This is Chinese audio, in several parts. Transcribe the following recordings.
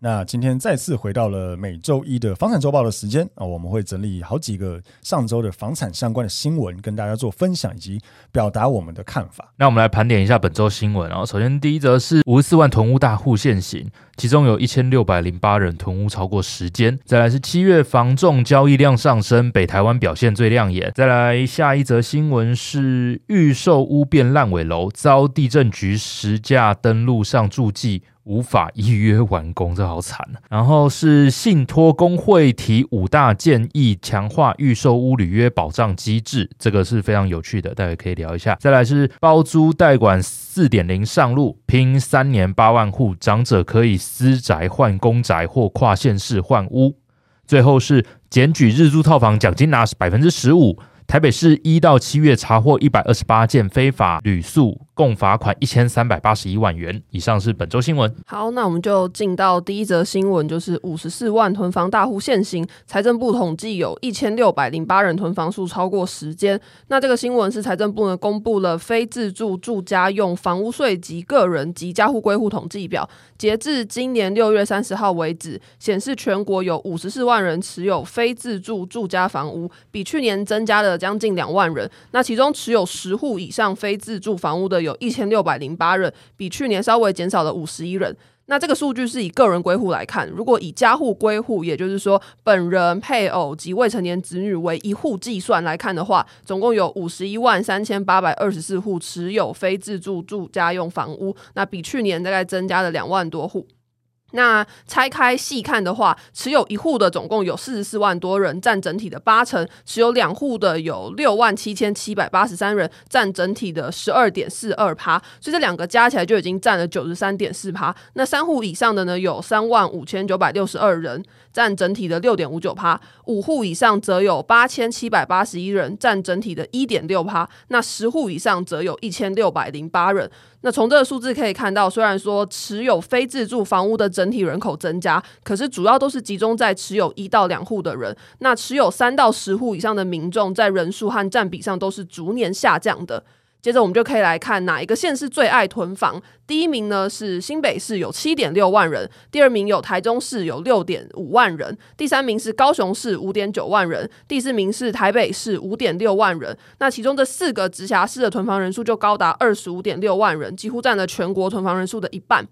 那今天再次回到了每周一的房产周报的时间啊，我们会整理好几个上周的房产相关的新闻，跟大家做分享以及表达我们的看法。那我们来盘点一下本周新闻。然后，首先第一则是五十四万囤屋大户现形，其中有一千六百零八人囤屋超过十间。再来是七月房仲交易量上升，北台湾表现最亮眼。再来下一则新闻是预售屋变烂尾楼，遭地震局实价登录上注记。无法预约完工，这好惨啊！然后是信托公会提五大建议，强化预售屋履约保障机制，这个是非常有趣的，大家可以聊一下。再来是包租代管四点零上路，拼三年八万户，长者可以私宅换公宅或跨县市换屋。最后是检举日租套房奖金拿百分之十五。台北市一到七月查获一百二十八件非法旅宿，共罚款一千三百八十一万元。以上是本周新闻。好，那我们就进到第一则新闻，就是五十四万囤房大户现行。财政部统计有一千六百零八人囤房数超过十间。那这个新闻是财政部呢公布了非自住住家用房屋税及个人及家户归户统计表，截至今年六月三十号为止，显示全国有五十四万人持有非自住住家房屋，比去年增加了。将近两万人，那其中持有十户以上非自住房屋的有一千六百零八人，比去年稍微减少了五十一人。那这个数据是以个人归户来看，如果以家户归户，也就是说本人、配偶及未成年子女为一户计算来看的话，总共有五十一万三千八百二十四户持有非自住住家用房屋，那比去年大概增加了两万多户。那拆开细看的话，持有一户的总共有四十四万多人，占整体的八成；持有两户的有六万七千七百八十三人，占整体的十二点四二趴。所以这两个加起来就已经占了九十三点四趴。那三户以上的呢，有三万五千九百六十二人，占整体的六点五九趴；五户以上则有八千七百八十一人，占整体的一点六趴。那十户以上则有一千六百零八人。那从这个数字可以看到，虽然说持有非自住房屋的整体人口增加，可是主要都是集中在持有一到两户的人。那持有三到十户以上的民众，在人数和占比上都是逐年下降的。接着我们就可以来看哪一个县市最爱囤房。第一名呢是新北市，有七点六万人；第二名有台中市，有六点五万人；第三名是高雄市，五点九万人；第四名是台北市，五点六万人。那其中这四个直辖市的囤房人数就高达二十五点六万人，几乎占了全国囤房人数的一半。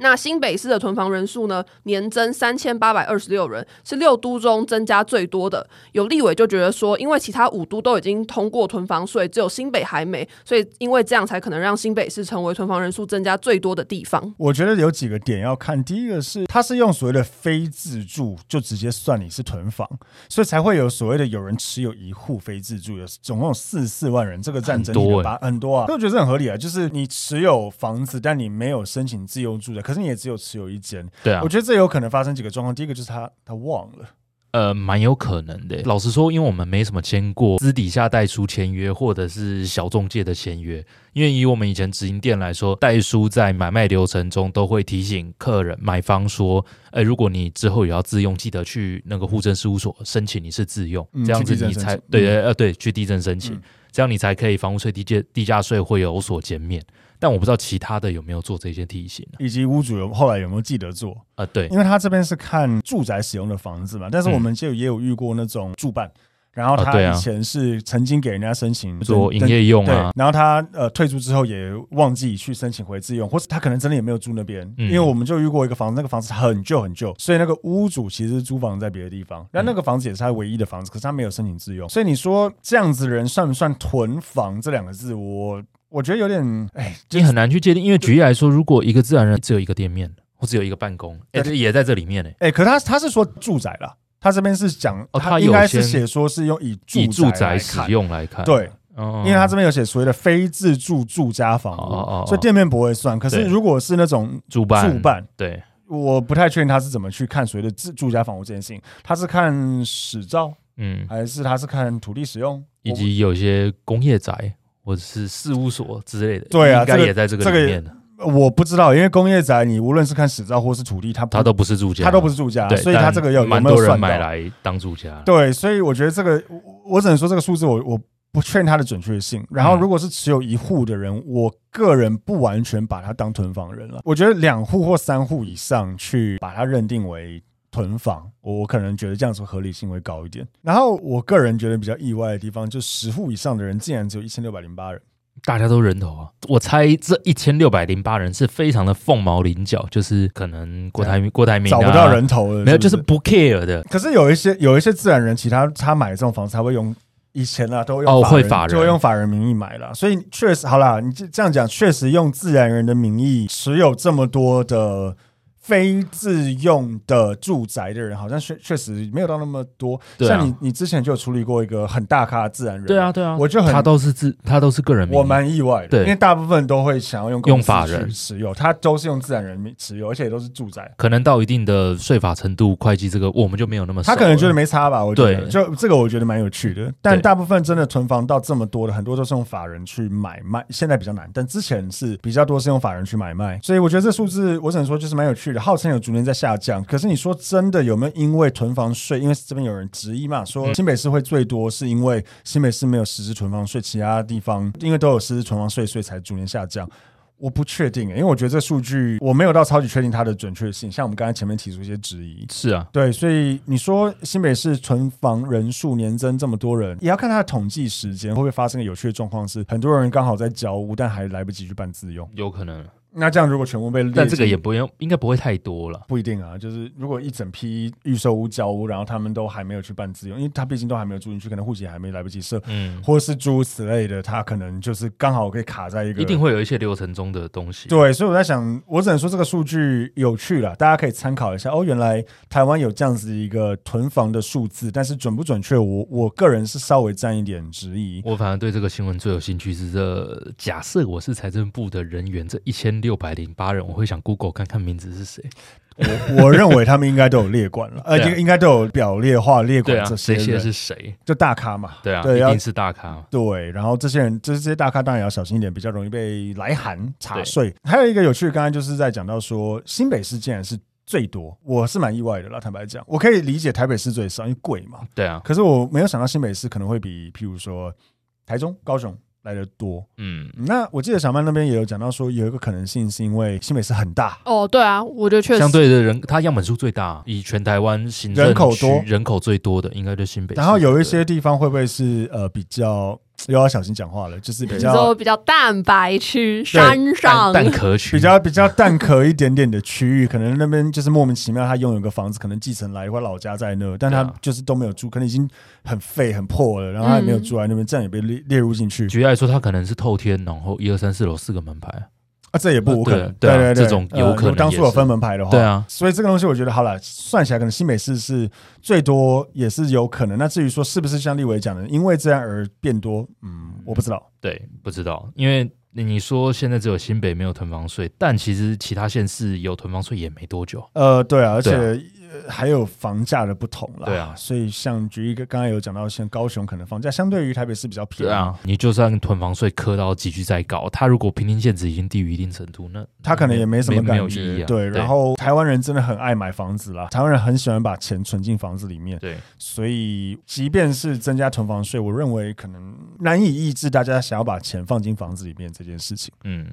那新北市的囤房人数呢，年增三千八百二十六人，是六都中增加最多的。有立委就觉得说，因为其他五都都已经通过囤房税，只有新北还没，所以因为这样才可能让新北市成为囤房人数增加最多的地方。我觉得有几个点要看，第一个是它是用所谓的非自住就直接算你是囤房，所以才会有所谓的有人持有一户非自住，有总共有四十四万人，这个占整体的八很多啊，所以我觉得这很合理啊，就是你持有房子，但你没有申请自用住的。可是你也只有持有一间，对啊，我觉得这有可能发生几个状况。第一个就是他他忘了，呃，蛮有可能的。老实说，因为我们没什么签过私底下代书签约，或者是小中介的签约。因为以我们以前直营店来说，代书在买卖流程中都会提醒客人买方说，呃，如果你之后也要自用，记得去那个户政事务所申请你是自用，嗯、这样子你才对对呃对去地政申请，嗯、这样你才可以房屋税地价地价税会有所减免。但我不知道其他的有没有做这些提醒，以及屋主有后来有没有记得做啊？对，因为他这边是看住宅使用的房子嘛，但是我们就也有遇过那种住办，然后他以前是曾经给人家申请做营业用啊，然后他呃退租之后也忘记去申请回自用，或是他可能真的也没有住那边，嗯。因为我们就遇过一个房子，那个房子很旧很旧，所以那个屋主其实租房在别的地方，但那个房子也是他唯一的房子，可是他没有申请自用，所以你说这样子的人算不算囤房这两个字？我我觉得有点哎，你很难去界定，因为举例来说，如果一个自然人只有一个店面，或只有一个办公，哎，也在这里面呢。哎，可他他是说住宅啦，他这边是讲哦他他应该是写说是用以以住住宅使看。用来看，对。哦，因为他这边有写所谓的非自住住家房屋，哦哦哦。所以店面不会算。可是对。如果是那种主办。住办，对，我不太确定他是怎么去看所谓的自住家房屋这件事情。他是看史照，嗯，还是他是看土地使用，以及有些工业宅或者是事务所之类的，对啊应该这个也在这个这个里面。的，我我不知道，因为工业宅你无论是看史照或是土地，它不它都不是住家，它都不是住家，所以它这个有有蛮多人没有算买来当住家，对，所以我觉得这个我我只能说这个数字我我不确认它的准确性。然后嗯如果是持有一户的人，我个人不完全把它当囤房人了。我觉得两户或三户以上去把它认定为囤房，我可能觉得这样子合理性会高一点。然后我个人觉得比较意外的地方，就十户以上的人竟然只有一千六百零八人。大家都人头啊！我猜这一千六百零八人是非常的凤毛麟角，就是可能郭台铭、郭台铭、啊、找不到人头了，没有，就是不 care 的。可是有一些有一些自然人，其他他买这种房子，他会用以前啊，都会用哦法会法人就会用法人名义买了，所以确实好啦，你这这样讲，确实用自然人的名义持有这么多的非自用的住宅的人，好像确确实没有到那么多。对啊。像你，你之前就有处理过一个很大咖的自然人，对啊，对啊，我就很他都是自，他都是个人名义，我蛮意外的，对。因为大部分都会想要用公司用法人。持有，他都是用自然人名持有，而且也都是住宅。可能到一定的税法程度，会计这个我们就没有那么熟了。他可能觉得没差吧，我觉得。对。就这个我觉得蛮有趣的。但对大部分真的囤房到这么多的，很多都是用法人去买卖，现在比较难，但之前是比较多是用法人去买卖，所以我觉得这数字我只能说就是蛮有趣的，号称有逐年在下降。可是你说真的有没有因为囤房税？因为这边有人质疑嘛，说新北市会最多是因为新北市没有实施囤房税，其他地方因为都有实施囤房税，所以才逐年下降。我不确定、欸，因为我觉得这数据我没有到超级确定它的准确性。像我们刚才前面提出一些质疑，是啊，对，所以你说新北市存房人数年增这么多人，也要看它的统计时间，会不会发生个有趣的状况是，很多人刚好在交屋，但还来不及去办自用。有可能，那这样如果全部被列，但这个也不用，应该不会太多了。不一定啊。就是如果一整批预售屋交屋，然后他们都还没有去办自用，因为他毕竟都还没有住进去，可能户籍还没来不及设，嗯，或是诸如此类的，他可能就是刚好可以卡在一个一定会有一些流程中的东西。对，所以我在想，我只能说这个数据有趣了，大家可以参考一下。哦，原来台湾有这样子一个囤房的数字，但是准不准确，我我个人是稍微占一点质疑。我反而对这个新闻最有兴趣是这，假设我是财政部的人员，这一千六百零八人，我会想 Google 看看名字是谁。我我认为他们应该都有列管了，呃，应应该都有表列化列管这些是谁？就大咖嘛。对啊，对一定是大咖。对，然后这些人，就是这些大咖，当然也要小心一点，比较容易被来函查税。还有一个有趣的，刚才就是在讲到说，新北市竟然是最多，我是蛮意外的啦。坦白讲，我可以理解台北市最少，因为贵嘛。对啊，可是我没有想到新北市可能会比，譬如说台中、高雄来的多。嗯，那我记得小曼那边也有讲到说，有一个可能性是因为新北市很大，哦，对啊，我觉得确实。相对的人，它样本数最大，以全台湾行政人口多。区人口最多的，应该就新北市。然后有一些地方会不会是呃比较又要小心讲话了，就是比较比较蛋白区山上。蛋壳区。比较比较蛋壳一点点的区域，可能那边就是莫名其妙他拥有个房子，可能继承来或老家在那，但他就是都没有住，可能已经很废很破了，然后他也没有住在那边，这样也被列列入进去。举例来说，他可能是透天，然后一二三四楼四个门牌。啊，这也不无可能，对对啊对对，这种有可能呃当初有分门牌的话，对啊，所以这个东西我觉得好了，算起来可能新北市是最多，也是有可能。那至于说是不是像立伟讲的，因为这样而变多，嗯，我不知道。对，不知道，因为你说现在只有新北没有囤房税，但其实其他县市有囤房税也没多久。呃，对啊，而且、还有房价的不同啦。对啊所以像举一个，刚才有讲到，像高雄可能房价相对于台北市比较便宜，对啊，你就算囤房税磕到几句再高，它如果平均限值已经低于一定程度，那他可能也没什么感觉。对，然后台湾人真的很爱买房子啦，台湾人很喜欢把钱存进房子里面，对，所以即便是增加囤房税，我认为可能难以抑制大家想要把钱放进房子里面这件事情。嗯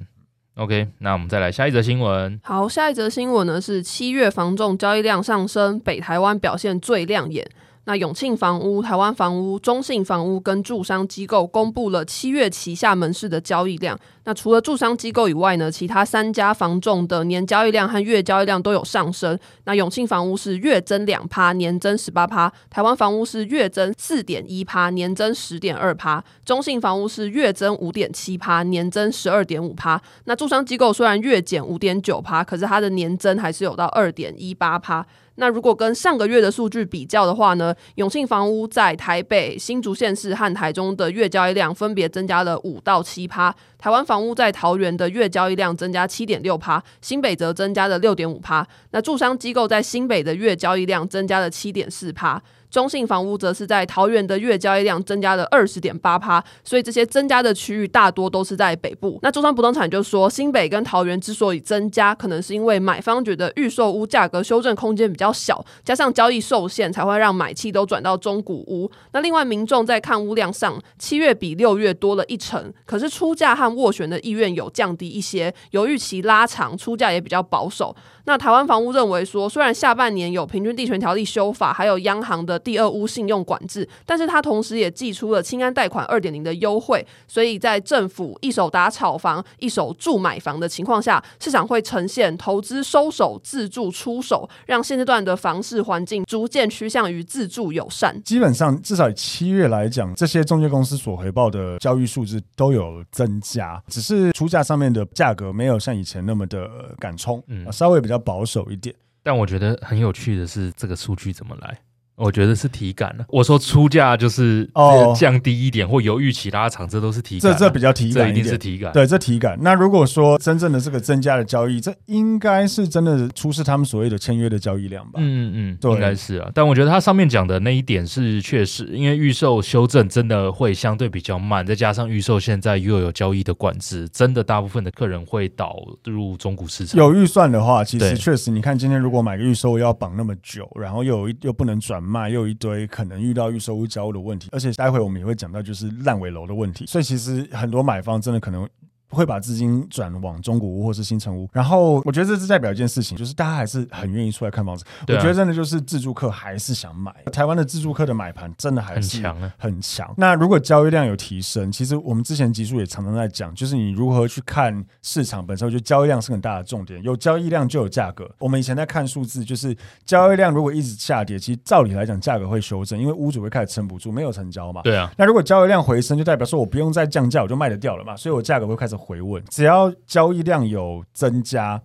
，OK，那我们再来下一则新闻。好，下一则新闻呢是七月房仲交易量上升，北台湾表现最亮眼。那永庆房屋、台湾房屋、中信房屋跟住商机构公布了七月旗下门市的交易量。那除了住商机构以外呢，其他三家房仲的年交易量和月交易量都有上升。那永庆房屋是月增两趴，年增十八趴；台湾房屋是月增四点一趴，年增十点二趴；中信房屋是月增五点七趴，年增十二点五趴。那住商机构虽然月减五点九趴，可是它的年增还是有到二点一八趴。那如果跟上个月的数据比较的话呢，永庆房屋在台北、新竹县市和台中的月交易量分别增加了五到七趴，台湾房屋在桃园的月交易量增加七点六趴，新北则增加了六点五趴。那住商机构在新北的月交易量增加了七点四趴。中信房屋则是在桃园的月交易量增加了二十点八趴，所以这些增加的区域大多都是在北部。那中商不动产就说，新北跟桃园之所以增加，可能是因为买方觉得预售屋价格修正空间比较小，加上交易受限，才会让买气都转到中古屋。那另外，民众在看屋量上，七月比六月多了一成，可是出价和斡旋的意愿有降低一些，由预期拉长，出价也比较保守。那台湾房屋认为说，虽然下半年有平均地权条例修法，还有央行的第二屋信用管制，但是它同时也寄出了清安贷款二点零的优惠，所以在政府一手打炒房、一手住买房的情况下，市场会呈现投资收手、自住出手，让现阶段的房市环境逐渐趋向于自住友善。基本上，至少以七月来讲，这些中介公司所回报的交易数字都有增加，只是出价上面的价格没有像以前那么的敢冲，嗯，稍微比较。保守一点，但我觉得很有趣的是，这个数据怎么来？我觉得是体感了。我说出价就是哦降低一点，哦、或犹豫期拉长，这都是体感。这这比较体感，这一定是体感。对，这体感。那如果说真正的这个增加的交易，这应该是真的出示他们所谓的签约的交易量吧？嗯嗯，对，应该是啊。但我觉得他上面讲的那一点是确实，因为预售修正真的会相对比较慢，再加上预售现在又有交易的管制，真的大部分的客人会导入中古市场。有预算的话，其实确实，你看今天如果买个预售要绑那么久，然后又有又不能转。卖又一堆可能遇到预售屋交屋的问题，而且待会我们也会讲到就是烂尾楼的问题，所以其实很多买方真的可能。会把资金转往中古屋或是新城屋，然后我觉得这是代表一件事情，就是大家还是很愿意出来看房子。啊、我觉得真的就是自住客还是想买，台湾的自住客的买盘真的还是很强啊，很强。那如果交易量有提升，其实我们之前集数也常常在讲，就是你如何去看市场本身，我觉得交易量是很大的重点。有交易量就有价格。我们以前在看数字，就是交易量如果一直下跌，其实照理来讲价格会修正，因为屋主会开始撑不住，没有成交嘛。对啊。那如果交易量回升，就代表说我不用再降价，我就卖得掉了嘛，所以我价格会开始。回稳，只要交易量有增加，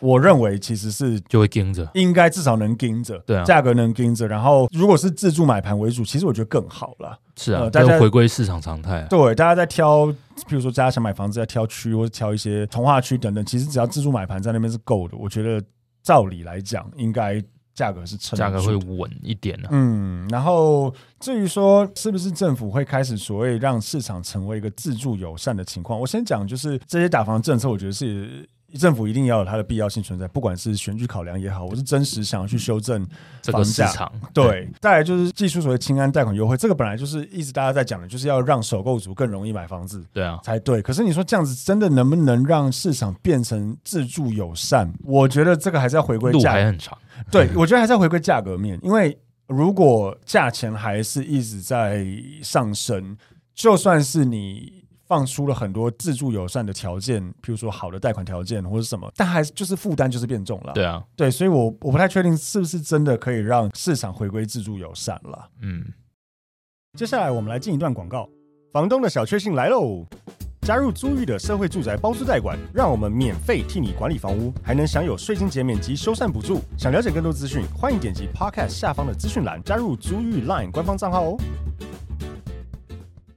我认为其实是就会盯着，应该至少能盯着，对啊，价格能盯着。然后，如果是自助买盘为主，其实我觉得更好了。是啊，大家回归市场常态啊。对，大家在挑，比如说大家想买房子，在挑区或者挑一些从化区等等，其实只要自助买盘在那边是够的。我觉得照理来讲，应该。价格是撑，价格会稳一点呢、啊。嗯，然后至于说是不是政府会开始所谓让市场成为一个自助友善的情况，我先讲就是这些打房政策，我觉得是。政府一定要有它的必要性存在，不管是选举考量也好，我是真实想要去修正这个市场。对，再来就是技术所谓清安贷款优惠，这个本来就是一直大家在讲的，就是要让首购族更容易买房子，对啊，才对。可是你说这样子真的能不能让市场变成自住友善？我觉得这个还是要回归价，路还很长。对，我觉得还是要回归价格面，因为如果价钱还是一直在上升，就算是你。放出了很多自助友善的条件，譬如说好的贷款条件或者什么，但还是就是负担就是变重了。对啊，对，所以我我不太确定是不是真的可以让市场回归自助友善了。嗯，接下来我们来进一段广告。房东的小确幸来喽！加入租寓的社会住宅包租代管，让我们免费替你管理房屋，还能享有税金减免及修缮补助。想了解更多资讯，欢迎点击 Podcast 下方的资讯栏，加入租寓 Line 官方账号哦。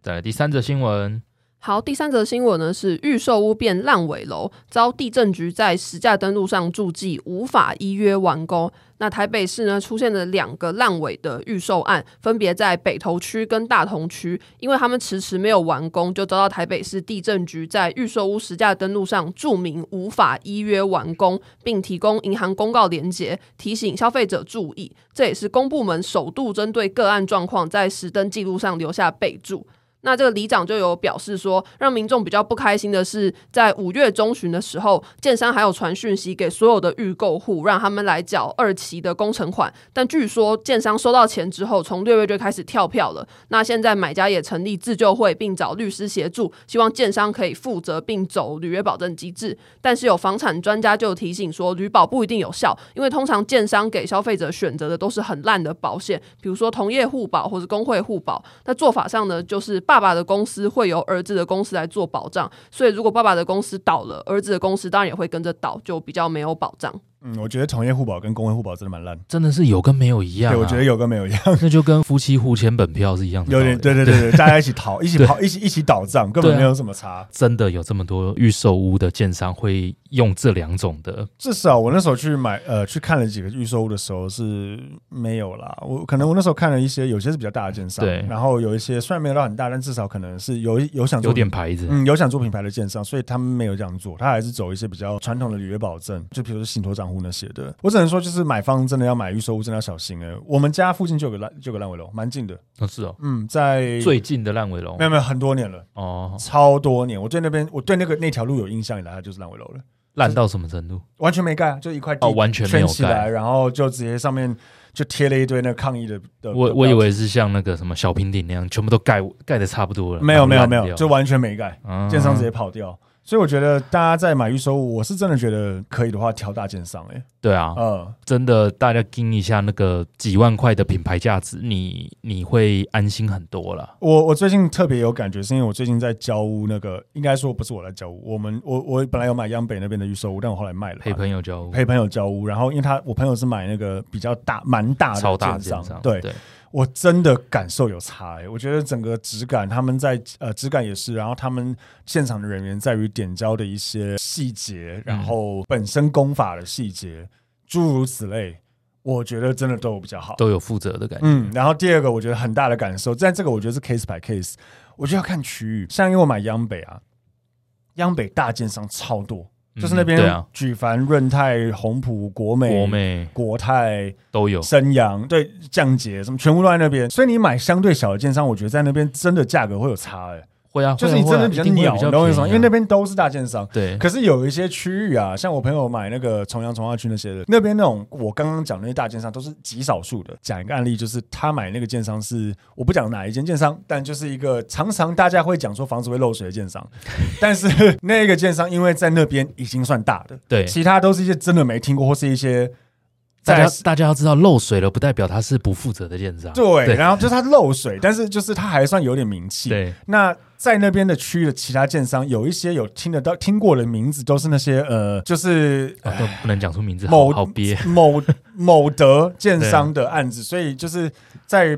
再来第三则新闻。好，第三则新闻呢是预售屋变烂尾楼，遭地政局在实价登录上注记无法依约完工。那台北市呢出现了两个烂尾的预售案，分别在北投区跟大同区，因为他们迟迟没有完工，就遭到台北市地政局在预售屋实价登录上注明无法依约完工，并提供银行公告连结，提醒消费者注意。这也是公部门首度针对个案状况在实登记录上留下备注。那这个里长就有表示说，让民众比较不开心的是，在五月中旬的时候，建商还有传讯息给所有的预购户，让他们来缴二期的工程款。但据说建商收到钱之后，从六月就开始跳票了。那现在买家也成立自救会，并找律师协助，希望建商可以负责并走履约保证机制。但是有房产专家就提醒说，履保不一定有效，因为通常建商给消费者选择的都是很烂的保险，比如说同业互保或者工会互保。那做法上呢，就是。爸爸的公司会由儿子的公司来做保障，所以如果爸爸的公司倒了，儿子的公司当然也会跟着倒，就比较没有保障。嗯，我觉得同业互保跟公会互保真的蛮烂，真的是有跟没有一样、啊。对，我觉得有跟没有一样，那就跟夫妻互签本票是一样的。有点，对对对对，大家一起逃，一起跑，一起一起倒账，根本没有什么差、啊。真的有这么多预售屋的建商会用这两种的？至少我那时候去买，呃，去看了几个预售屋的时候是没有啦。我可能我那时候看了一些，有些是比较大的建商，对，然后有一些虽然没有到很大，但至少可能是有有想做有点牌子，嗯，有想做品牌的建商，所以他们没有这样做，他还是走一些比较传统的履约保证，就比如说信托账户那些的。我只能说，就是买方真的要买预售屋，真的要小心哎、欸。我们家附近就有个烂，就有个烂尾楼，蛮近的。哦，是哦，嗯，在最近的烂尾楼，没有没有很多年了哦，超多年。我对那边，我对那个那条路有印象以来，它就是烂尾楼了。烂到什么程度？完全没盖，就一块地哦，完全没有盖起来，然后就直接上面就贴了一堆那个抗议的。的我我以为是像那个什么小平顶那样，全部都盖盖的差不多了。没有没有没有，就完全没盖，建商直接跑掉。所以我觉得大家在买预售屋，我是真的觉得可以的话，挑大件商哎。对啊，嗯，真的，大家盯一下那个几万块的品牌价值，你你会安心很多了。我我最近特别有感觉，是因为我最近在交屋，那个应该说不是我来交屋，我们我我本来有买央北那边的预售屋，但我后来卖了，陪朋友交屋，陪朋友交屋。然后因为他我朋友是买那个比较大蛮大的超大建商，对。对我真的感受有差哎、欸，我觉得整个质感，他们在呃质感也是，然后他们现场的人员在于点胶的一些细节，然后本身功法的细节，诸如此类，我觉得真的都有比较好，都有负责的感觉。嗯，然后第二个我觉得很大的感受，在这个我觉得是 case by case，我就要看区域，像因为我买央北啊，央北大建商超多。就是那边，举凡、润泰、宏普、国美、国美、国泰都有，升阳对降解什么全部都在那边，所以你买相对小的建商，我觉得在那边真的价格会有差哎、欸。会啊，就是你真的比较鸟，你懂我意思吗？因为那边都是大建商。对。可是有一些区域啊，像我朋友买那个重阳重化区那些的，那边那种我刚刚讲的那些大建商都是极少数的。讲一个案例，就是他买那个建商是我不讲哪一间建商，但就是一个常常大家会讲说房子会漏水的建商。但是那个建商因为在那边已经算大的，对，其他都是一些真的没听过或是一些。大家大家要知道，漏水了不代表他是不负责的建商。对，对，然后就是他漏水，但是就是他还算有点名气。对，那在那边的区域的其他建商，有一些有听得到、听过的名字，都是那些呃，就是、啊、都不能讲出名字，某好憋某某德建商的案子，所以就是在。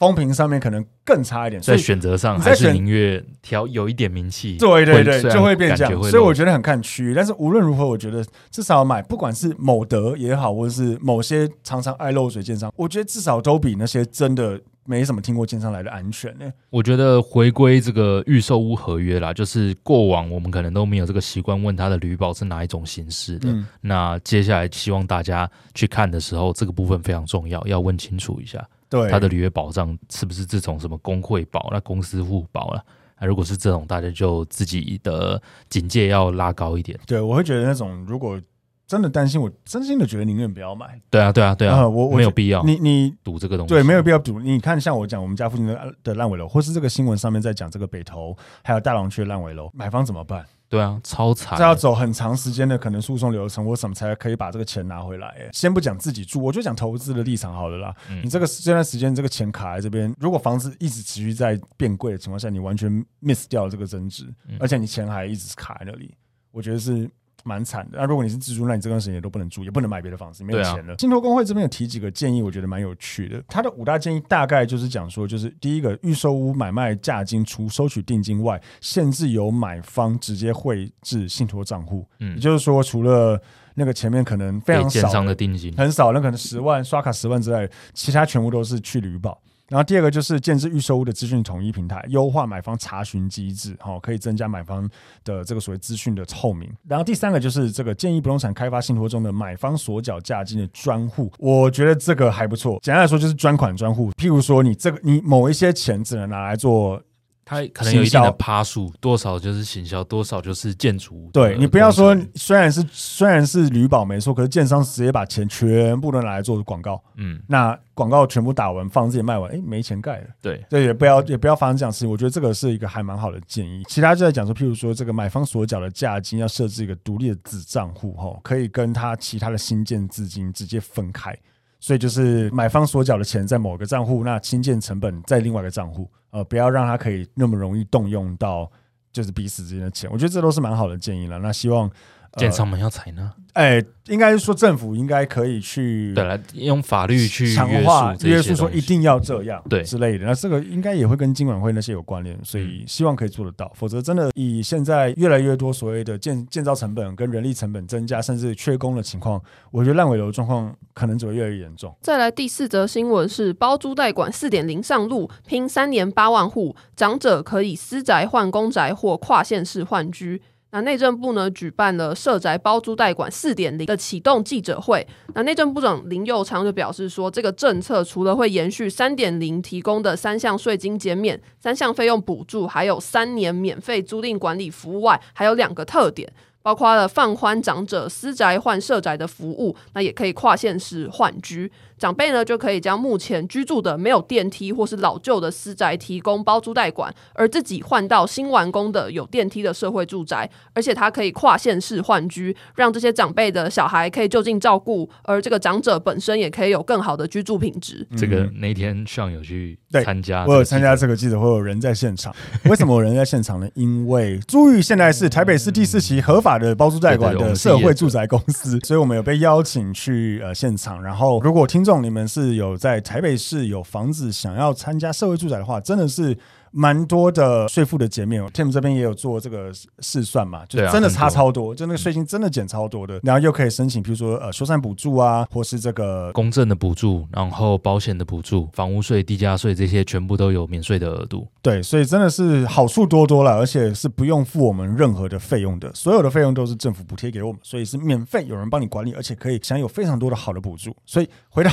风评上面可能更差一点，所以在选择上还是宁愿挑有一点名气。对对对，就会变这样。所以我觉得很看区域，但是无论如何，我觉得至少买，不管是某德也好，或者是某些常常爱漏水建商，我觉得至少都比那些真的没什么听过建商来的安全呢、欸。我觉得回归这个预售屋合约啦，就是过往我们可能都没有这个习惯问他的履保是哪一种形式的。嗯、那接下来希望大家去看的时候，这个部分非常重要，要问清楚一下。对，他的履约保障是不是这种什么工会保、那公司互保了？那如果是这种，大家就自己的警戒要拉高一点。对，我会觉得那种如果真的担心，我真心的觉得宁愿不要买。对啊，对啊，对啊，我，我没有必要。你你赌这个东西，对，没有必要赌。你看，像我讲我们家附近的的烂尾楼，或是这个新闻上面在讲这个北投还有大龙区的烂尾楼，买方怎么办？对啊，超惨！这要走很长时间的可能诉讼流程，我什么才可以把这个钱拿回来？哎，先不讲自己住，我就讲投资的立场好了啦。嗯、你这个这段时间这个钱卡在这边，如果房子一直持续在变贵的情况下，你完全 miss 掉了这个增值，嗯、而且你钱还一直卡在那里，我觉得是。蛮惨的。那如果你是自住，那你这段时间也都不能住，也不能买别的房子，没有钱了。信托工会这边有提几个建议，我觉得蛮有趣的。他的五大建议大概就是讲说，就是第一个，预售屋买卖价金除收取定金外，限制由买方直接汇至信托账户。嗯，也就是说，除了那个前面可能非常少的定金，很少，那可能十万刷卡十万之外，其他全部都是去旅保。然后第二个就是建置预售屋的资讯统一平台，优化买方查询机制，好，可以增加买方的这个所谓资讯的透明。然后第三个就是这个建议不动产开发信托中的买方所缴价金的专户，我觉得这个还不错。简单来说就是专款专户，譬如说你这个你某一些钱只能拿来做。它可能有一定的趴数，多少就是行销，多少就是建筑。对，你不要说，虽然是虽然是履保没错，可是建商直接把钱全部都拿来做广告，嗯，那广告全部打完，房子也卖完，哎，没钱盖了。对，对，也不要也不要发生这样事情。我觉得这个是一个还蛮好的建议。其他就在讲说，譬如说这个买方所缴的价金要设置一个独立的子账户，哈，可以跟他其他的新建资金直接分开。所以就是买方所缴的钱在某个账户，那新建成本在另外一个账户，呃，不要让他可以那么容易动用到就是彼此之间的钱。我觉得这都是蛮好的建议了。那希望。建商们要采纳，哎、欸，应该是说政府应该可以去对来用法律去强化约束，说一定要这样对之类的。那这个应该也会跟金管会那些有关联，所以希望可以做得到。嗯、否则真的以现在越来越多所谓的建建造成本跟人力成本增加，甚至缺工的情况，我觉得烂尾楼状况可能只会越来越严重。再来第四则新闻是包租代管四点零上路，拼三年八万户，长者可以私宅换公宅或跨县市换居。那内政部呢，举办了社宅包租代管四点零的启动记者会。那内政部长林右昌就表示说，这个政策除了会延续三点零提供的三项税金减免、三项费用补助，还有三年免费租赁管理服务外，还有两个特点。包括了放宽长者私宅换社宅的服务，那也可以跨县市换居。长辈呢就可以将目前居住的没有电梯或是老旧的私宅提供包租代管，而自己换到新完工的有电梯的社会住宅，而且他可以跨县市换居，让这些长辈的小孩可以就近照顾，而这个长者本身也可以有更好的居住品质。这个那天上有去参加，我有参加这个记者会，有人在现场。为什么有人在现场呢？因为朱玉现在是台北市第四期合法的包租代管的社会住宅公司，所以我们有被邀请去呃现场。然后如果听众你们是有在台北市有房子想要参加社会住宅的话，真的是。蛮多的税负的减免，Tim 这边也有做这个试算嘛，就真的差超多，就那个税金真的减超多的，然后又可以申请，比如说呃修缮补助啊，或是这个公证的补助，然后保险的补助，房屋税、地价税这些全部都有免税的额度。对，所以真的是好处多多了，而且是不用付我们任何的费用的，所有的费用都是政府补贴给我们，所以是免费，有人帮你管理，而且可以享有非常多的好的补助。所以回到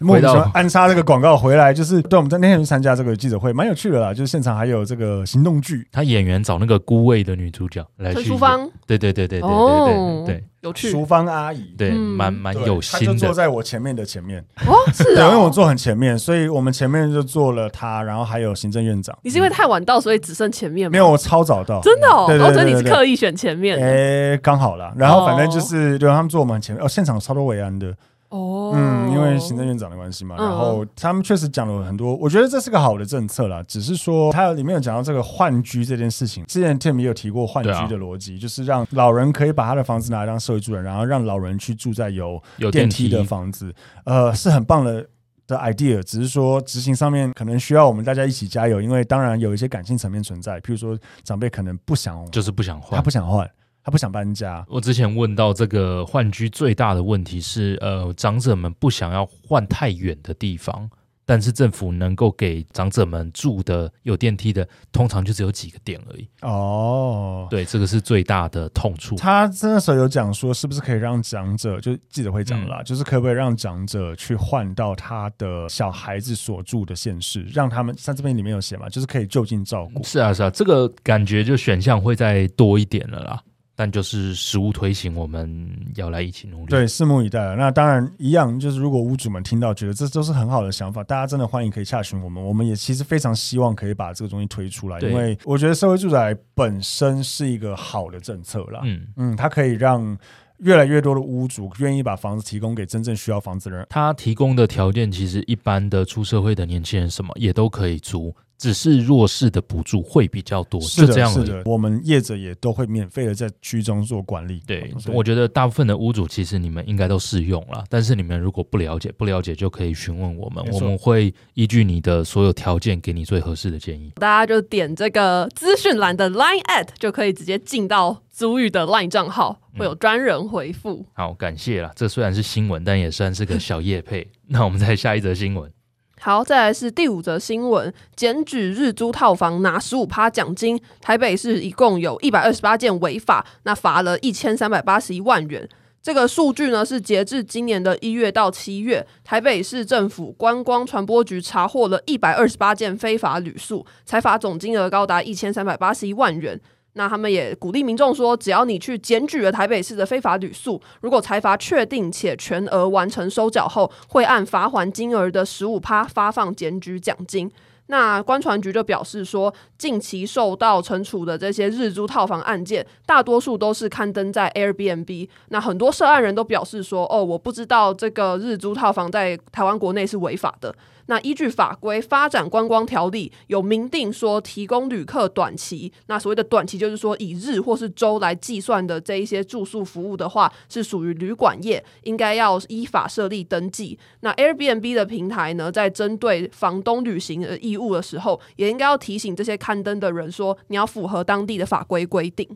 莫名其妙安插这个广告回来，就是对我们在那天去参加这个记者会，蛮有趣的啦，就是现场还有这个。行动剧，他演员找那个孤位的女主角来去，陈淑芳，对对对对对对对对，有趣，淑芳阿姨，对，蛮蛮有心的，她就坐在我前面的前面，哦，是啊，因为我坐很前面，所以我们前面就坐了她，然后还有行政院长。你是因为太晚到，所以只剩前面吗？没有，我超早到，真的哦，我觉得你是刻意选前面，哎，刚好啦。然后反正就是，对，他们坐我们前面，哦，现场超多维安的。哦，嗯，因为行政院长的关系嘛，然后他们确实讲了很多，我觉得这是个好的政策啦。只是说，他里面有讲到这个换居这件事情，之前 Tim 也有提过换居的逻辑，就是让老人可以把他的房子拿来当社会住人，然后让老人去住在有有电梯的房子，呃，是很棒的的 idea。只是说执行上面可能需要我们大家一起加油，因为当然有一些感性层面存在，譬如说长辈可能不想，就是不想换，他不想换。他不想搬家。我之前问到这个换居最大的问题是，呃，长者们不想要换太远的地方，但是政府能够给长者们住的有电梯的，通常就只有几个点而已。哦，对，这个是最大的痛处。他那时候有讲说，是不是可以让长者，就记者会讲啦，嗯、就是可不可以让长者去换到他的小孩子所住的县市，让他们像这边里面有写嘛，就是可以就近照顾。是啊，是啊，这个感觉就选项会再多一点了啦。但就是实物推行，我们要来一起努力。对，拭目以待。那当然一样，就是如果屋主们听到觉得这都是很好的想法，大家真的欢迎可以洽询我们。我们也其实非常希望可以把这个东西推出来，因为我觉得社会住宅本身是一个好的政策啦。嗯嗯，它可以让越来越多的屋主愿意把房子提供给真正需要房子的人。他提供的条件其实一般的出社会的年轻人什么也都可以租。只是弱势的补助会比较多，是这样是的。我们业者也都会免费的在区中做管理。对，我觉得大部分的屋主其实你们应该都适用了，但是你们如果不了解，不了解就可以询问我们，我们会依据你的所有条件给你最合适的建议。大家就点这个资讯栏的 Line at 就可以直接进到租寓的 Line 账号，会有专人回复。嗯。好，感谢了。这虽然是新闻，但也算是个小业配。那我们再下一则新闻。好，再来是第五则新闻：检举日租套房拿十五趴奖金，台北市一共有一百二十八件违法，那罚了一千三百八十一万元。这个数据呢是截至今年的一月到七月，台北市政府观光传播局查获了一百二十八件非法旅宿，才罚总金额高达一千三百八十一万元。那他们也鼓励民众说，只要你去检举了台北市的非法旅宿，如果财阀确定且全额完成收缴后，会按罚锾金额的十五趴发放检举奖金。那观船局就表示说，近期受到惩处的这些日租套房案件，大多数都是刊登在 Airbnb。那很多涉案人都表示说，哦，我不知道这个日租套房在台湾国内是违法的。那依据法规《发展观光条例》有明定说，提供旅客短期，那所谓的短期就是说以日或是周来计算的这一些住宿服务的话，是属于旅馆业，应该要依法设立登记。那 Airbnb 的平台呢，在针对房东履行的义务的时候，也应该要提醒这些刊登的人说，你要符合当地的法规规定。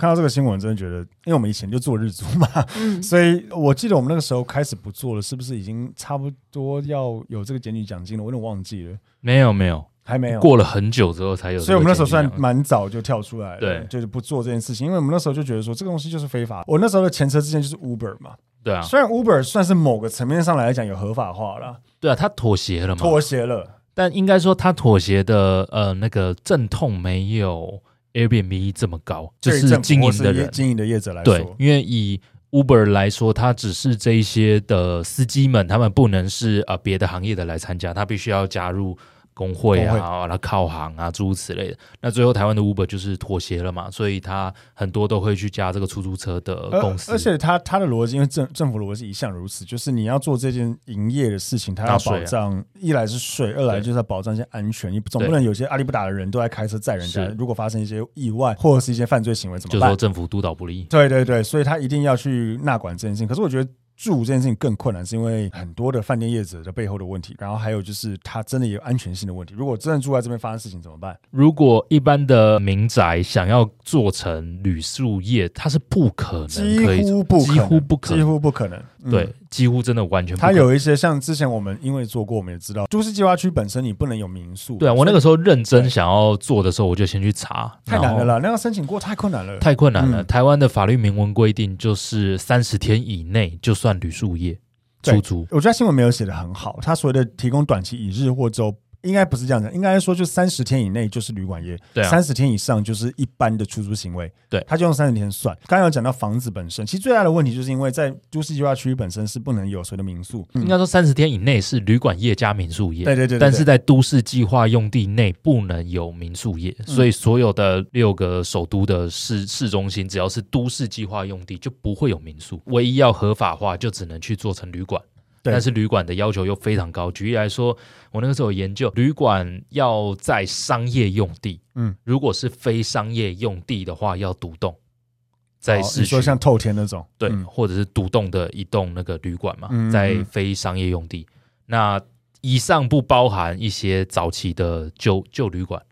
看到这个新闻，真的觉得，因为我们以前就做日租嘛，嗯、所以我记得我们那个时候开始不做了，是不是已经差不多要有这个检举奖金了？我有点忘记了。没有，没有，还没有。过了很久之后才有。所以我们那时候算蛮早就跳出来了，对，就是不做这件事情，因为我们那时候就觉得说这个东西就是非法。我那时候的前车之鉴就是 Uber 嘛，对啊。虽然 Uber 算是某个层面上来讲有合法化了，对啊，他妥协了嘛，妥协了。但应该说他妥协的呃那个阵痛没有。Airbnb 这么高，就是经营的人、经营的业者来说，对，因为以 Uber 来说，它只是这一些的司机们，他们不能是呃别的行业的来参加，他必须要加入。工会啊，然后靠行啊，诸如此类的。那最后台湾的 Uber 就是妥协了嘛，所以他很多都会去加这个出租车的公司。而且他他的逻辑，因为政政府逻辑一向如此，就是你要做这件营业的事情，他要保障，啊、一来是税，二来就是要保障一些安全。你总不能有些阿里不打的人都在开车载人家，如果发生一些意外或者是一些犯罪行为，怎么办？就说政府督导不力。对对对，所以他一定要去纳管这件事情。可是我觉得。住这件事情更困难，是因为很多的饭店业者的背后的问题，然后还有就是它真的有安全性的问题。如果真的住在这边发生事情怎么办？如果一般的民宅想要做成旅宿业，它是不可能，几乎不可能，几乎不可能，几乎不可能。对。嗯几乎真的完全不可能。它有一些像之前我们因为做过，我们也知道，都市计划区本身你不能有民宿。对啊，我那个时候认真想要做的时候，我就先去查，太难了啦，那个申请过太困难了，太困难了。台湾的法律明文规定就是三十天以内就算旅宿业出租。我觉得新闻没有写的很好，他所谓的提供短期以日或周。应该不是这样的，应该说就三十天以内就是旅馆业，对、啊，三十天以上就是一般的出租行为，对，他就用三十天算。刚刚有讲到房子本身，其实最大的问题就是因为在都市计划区本身是不能有所谓的民宿，应该说三十天以内是旅馆业加民宿业，对对，对对对，但是在都市计划用地内不能有民宿业，嗯、所以所有的六个首都的市市中心，只要是都市计划用地就不会有民宿，唯一要合法化就只能去做成旅馆。对。但是旅馆的要求又非常高。举例来说，我那个时候有研究，旅馆要在商业用地，嗯，如果是非商业用地的话，要独栋，在市区，哦，你说像透天那种，对，嗯、或者是独栋的一栋那个旅馆嘛，嗯、在非商业用地。那以上不包含一些早期的旧旧旅馆，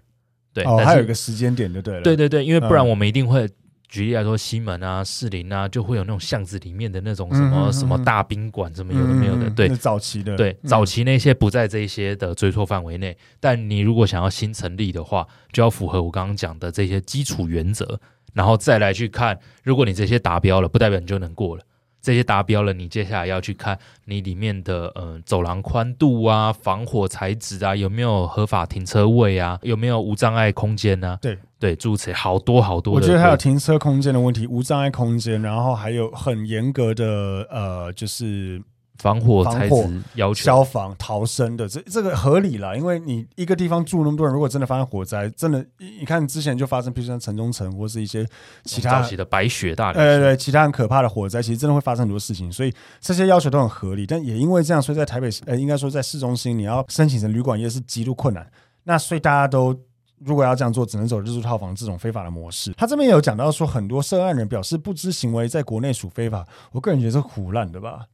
对，哦，还有一个时间点就对了，对对对，因为不然我们一定会。举例来说，西门啊、士林啊，就会有那种巷子里面的那种什么、嗯、什么大宾馆，什么有的没有的。对，早期的，对，早期那些不在这些的追溯范围内。嗯、但你如果想要新成立的话，就要符合我刚刚讲的这些基础原则，然后再来去看，如果你这些达标了，不代表你就能过了。这些达标了，你接下来要去看你里面的呃走廊宽度啊、防火材质啊，有没有合法停车位啊，有没有无障碍空间呢、啊？对对，诸如此类好多好多。我觉得还有停车空间的问题，无障碍空间，然后还有很严格的呃，就是。防火材质要求、消防逃生的，这这个合理了，因为你一个地方住那么多人，如果真的发生火灾，真的，你看之前就发生，比如像城中城或是一些其他的白雪大，对对对，其他很可怕的火灾，其实真的会发生很多事情，所以这些要求都很合理。但也因为这样，所以在台北市，呃，应该说在市中心，你要申请成旅馆业是极度困难。那所以大家都如果要这样做，只能走日租套房这种非法的模式。他这边也有讲到说，很多涉案人表示不知行为在国内属非法，我个人觉得是胡乱的吧。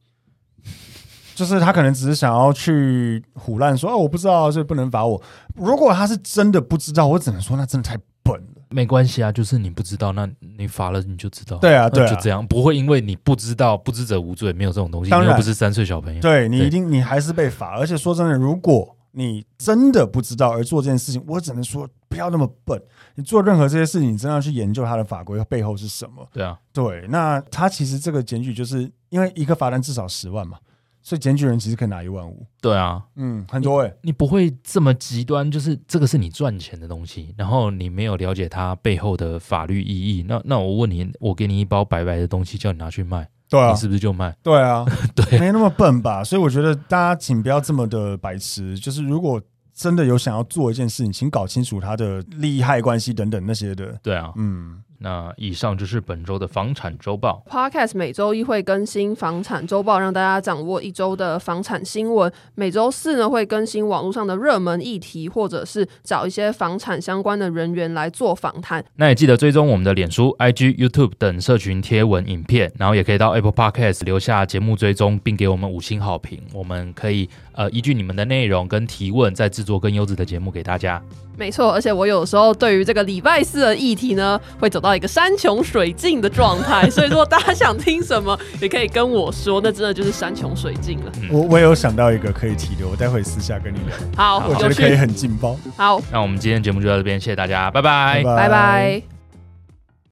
就是他可能只是想要去胡乱说，哦，我不知道，所以不能罚我。如果他是真的不知道，我只能说那真的太笨了。没关系啊，就是你不知道，那你罚了你就知道。对啊，对啊，就这样，不会因为你不知道，不知者无罪，没有这种东西。当然，你又不是三岁小朋友。对，你一定，你还是被罚。而且说真的，如果你真的不知道而做这件事情，我只能说不要那么笨。你做任何这些事情，你真的要去研究它的法规背后是什么。对啊，对。那他其实这个检举，就是因为一个罚单至少十万嘛，所以检举人其实可以拿一万五。对啊，嗯，很多哎、欸。你不会这么极端，就是这个是你赚钱的东西，然后你没有了解它背后的法律意义。那那我问你，我给你一包白白的东西，叫你拿去卖，对啊，你是不是就卖？对啊，对，没那么笨吧？所以我觉得大家请不要这么的白痴，就是如果。真的有想要做一件事情，请搞清楚它的利害关系等等那些的。对啊，嗯。那以上就是本周的房产周报。Podcast 每周一会更新房产周报，让大家掌握一周的房产新闻。每周四呢会更新网络上的热门议题，或者是找一些房产相关的人员来做访谈。那也记得追踪我们的脸书、IG、YouTube 等社群贴文、影片，然后也可以到 Apple Podcast 留下节目追踪，并给我们五星好评。我们可以呃依据你们的内容跟提问，再制作更优质的节目给大家。没错，而且我有时候对于这个礼拜四的议题呢，会走到一个山穷水尽的状态，所以说大家想听什么，也可以跟我说，那真的就是山穷水尽了。我我有想到一个可以提的，我待会私下跟你聊。好，我觉得可以很劲爆。好，那我们今天节目就到这边，谢谢大家，拜拜，拜拜。拜拜。